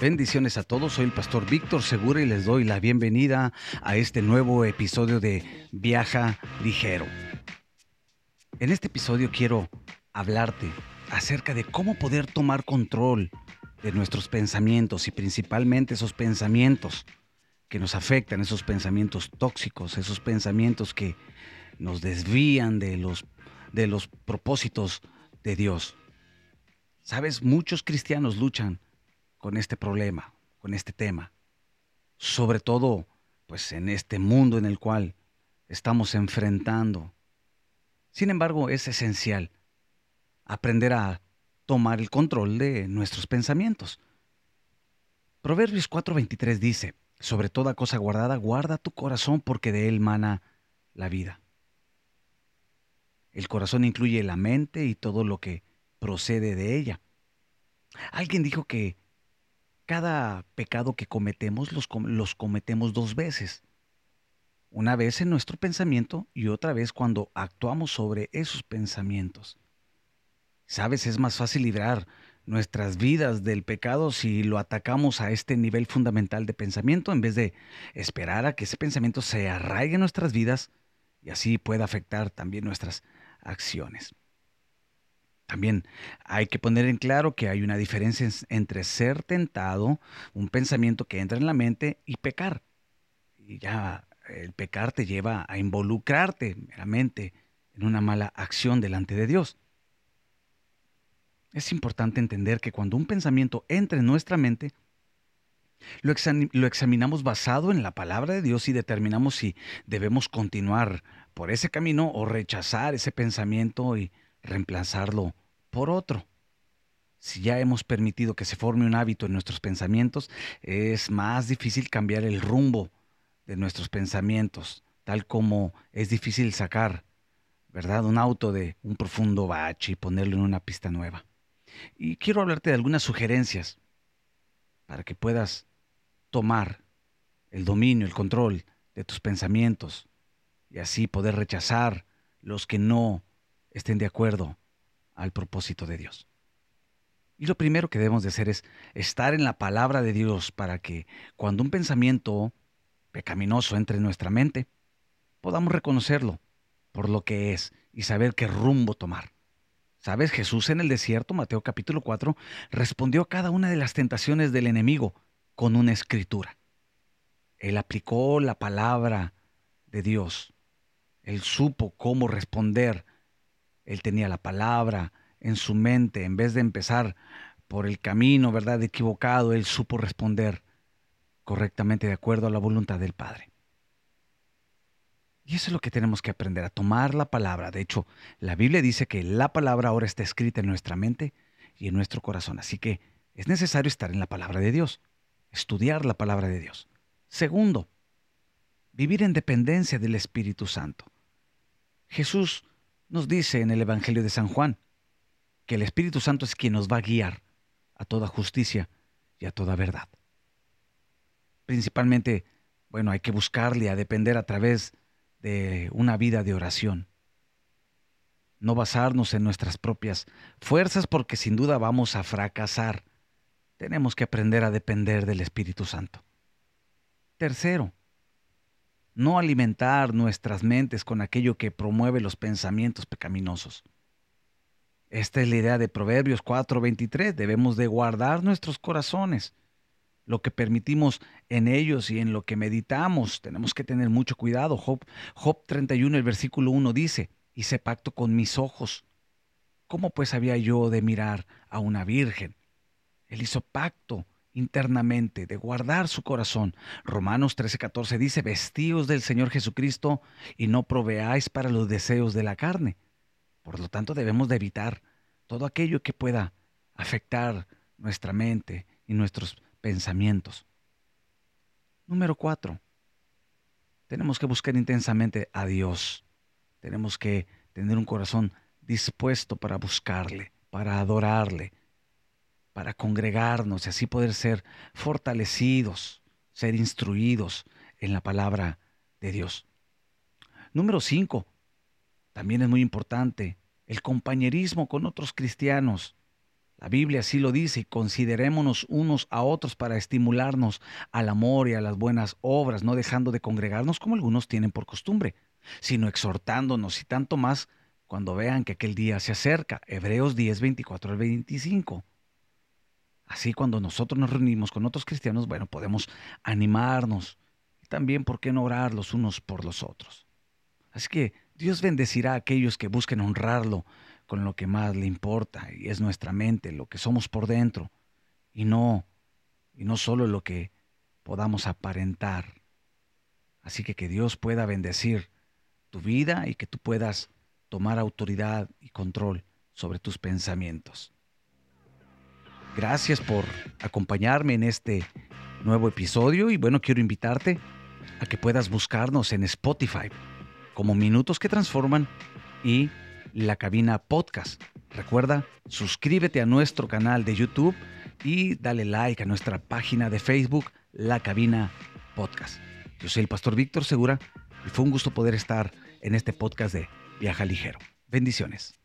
Bendiciones a todos, soy el pastor Víctor Segura y les doy la bienvenida a este nuevo episodio de Viaja Ligero. En este episodio quiero hablarte acerca de cómo poder tomar control de nuestros pensamientos y principalmente esos pensamientos que nos afectan, esos pensamientos tóxicos, esos pensamientos que nos desvían de los, de los propósitos de Dios. Sabes, muchos cristianos luchan con este problema, con este tema. Sobre todo, pues en este mundo en el cual estamos enfrentando. Sin embargo, es esencial aprender a tomar el control de nuestros pensamientos. Proverbios 4:23 dice, sobre toda cosa guardada, guarda tu corazón porque de él mana la vida. El corazón incluye la mente y todo lo que procede de ella. Alguien dijo que cada pecado que cometemos los, los, cometemos dos veces. Una vez en nuestro pensamiento y otra vez cuando actuamos sobre esos pensamientos. Sabes, es más fácil librar nuestras vidas del pecado si lo atacamos a este nivel fundamental de pensamiento en vez de esperar a que ese pensamiento se arraigue en nuestras vidas y así pueda afectar también nuestras acciones. También hay que poner en claro que hay una diferencia entre ser tentado, un pensamiento que entra en la mente, y pecar. Y ya el pecar te lleva a involucrarte meramente en una mala acción delante de Dios. Es importante entender que cuando un pensamiento entra en nuestra mente, lo, lo, examinamos basado en la palabra de Dios y determinamos si debemos continuar por ese camino o rechazar ese pensamiento y reemplazarlo por otro. Si ya hemos permitido que se forme un hábito en nuestros pensamientos, es más difícil cambiar el rumbo de nuestros pensamientos, tal como es difícil sacar, ¿verdad? Un auto de un profundo bache y ponerlo en una pista nueva. Y quiero hablarte de algunas sugerencias para que puedas tomar el dominio, el control de tus pensamientos y así poder rechazar los que no estén de acuerdo al propósito de Dios. Y lo primero que debemos de hacer es estar en la palabra de Dios para que cuando un pensamiento pecaminoso entre en nuestra mente, podamos reconocerlo por lo que es y saber qué rumbo tomar. ¿Sabes? Jesús en el desierto, Mateo capítulo 4, respondió a cada una de las tentaciones del enemigo con una escritura. Él aplicó la palabra de Dios. Él supo cómo responder él tenía la palabra en su mente, en vez de empezar por el camino, ¿verdad?, equivocado, él supo responder correctamente de acuerdo a la voluntad del Padre. Y eso es lo que tenemos que aprender, a tomar la palabra. De hecho, la Biblia dice que la palabra ahora está escrita en nuestra mente y en nuestro corazón. Así que es necesario estar en la palabra de Dios, estudiar la palabra de Dios. Segundo, vivir en dependencia del Espíritu Santo. Jesús nos dice en el Evangelio de San Juan que el Espíritu Santo es quien nos va a guiar a toda justicia y a toda verdad. Principalmente, bueno, hay que buscarle a depender a través de una vida de oración. No basarnos en nuestras propias fuerzas porque sin duda vamos a fracasar. Tenemos que aprender a depender del Espíritu Santo. Tercero, no alimentar nuestras mentes con aquello que promueve los pensamientos pecaminosos. Esta es la idea de Proverbios 4:23. Debemos de guardar nuestros corazones, lo que permitimos en ellos y en lo que meditamos. Tenemos que tener mucho cuidado. Job, Job 31, el versículo 1 dice, hice pacto con mis ojos. ¿Cómo pues había yo de mirar a una virgen? Él hizo pacto internamente, de guardar su corazón. Romanos 13:14 dice, vestíos del Señor Jesucristo y no proveáis para los deseos de la carne. Por lo tanto, debemos de evitar todo aquello que pueda afectar nuestra mente y nuestros pensamientos. Número cuatro, tenemos que buscar intensamente a Dios. Tenemos que tener un corazón dispuesto para buscarle, para adorarle, para congregarnos y así poder ser fortalecidos, ser instruidos en la palabra de Dios. Número cinco, también es muy importante el compañerismo con otros cristianos. La Biblia así lo dice y considerémonos unos a otros para estimularnos al amor y a las buenas obras, no dejando de congregarnos como algunos tienen por costumbre, sino exhortándonos y tanto más cuando vean que aquel día se acerca. Hebreos 10, 24 al 25. Así cuando nosotros nos reunimos con otros cristianos, bueno, podemos animarnos y también, ¿por qué no orar los unos por los otros? Así que Dios bendecirá a aquellos que busquen honrarlo con lo que más le importa y es nuestra mente, lo que somos por dentro y no y no solo lo que podamos aparentar. Así que que Dios pueda bendecir tu vida y que tú puedas tomar autoridad y control sobre tus pensamientos. Gracias por acompañarme en este nuevo episodio y bueno, quiero invitarte a que puedas buscarnos en Spotify como Minutos que Transforman y La Cabina Podcast. Recuerda, suscríbete a nuestro canal de YouTube y dale like a nuestra página de Facebook, La Cabina Podcast. Yo soy el pastor Víctor Segura y fue un gusto poder estar en este podcast de Viaja Ligero. Bendiciones.